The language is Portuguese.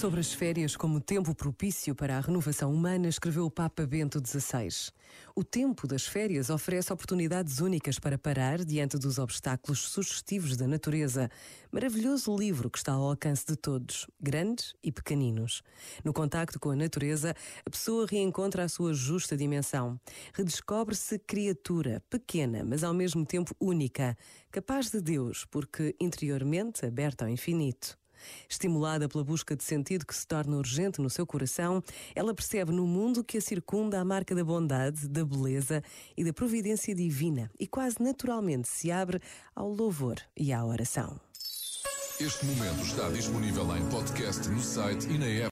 Sobre as férias como tempo propício para a renovação humana, escreveu o Papa Bento XVI. O tempo das férias oferece oportunidades únicas para parar diante dos obstáculos sugestivos da natureza. Maravilhoso livro que está ao alcance de todos, grandes e pequeninos. No contacto com a natureza, a pessoa reencontra a sua justa dimensão. Redescobre-se criatura, pequena, mas ao mesmo tempo única, capaz de Deus, porque interiormente aberta ao infinito. Estimulada pela busca de sentido que se torna urgente no seu coração, ela percebe no mundo que a circunda a marca da bondade, da beleza e da providência divina e quase naturalmente se abre ao louvor e à oração. Este momento está disponível em podcast no site e na app.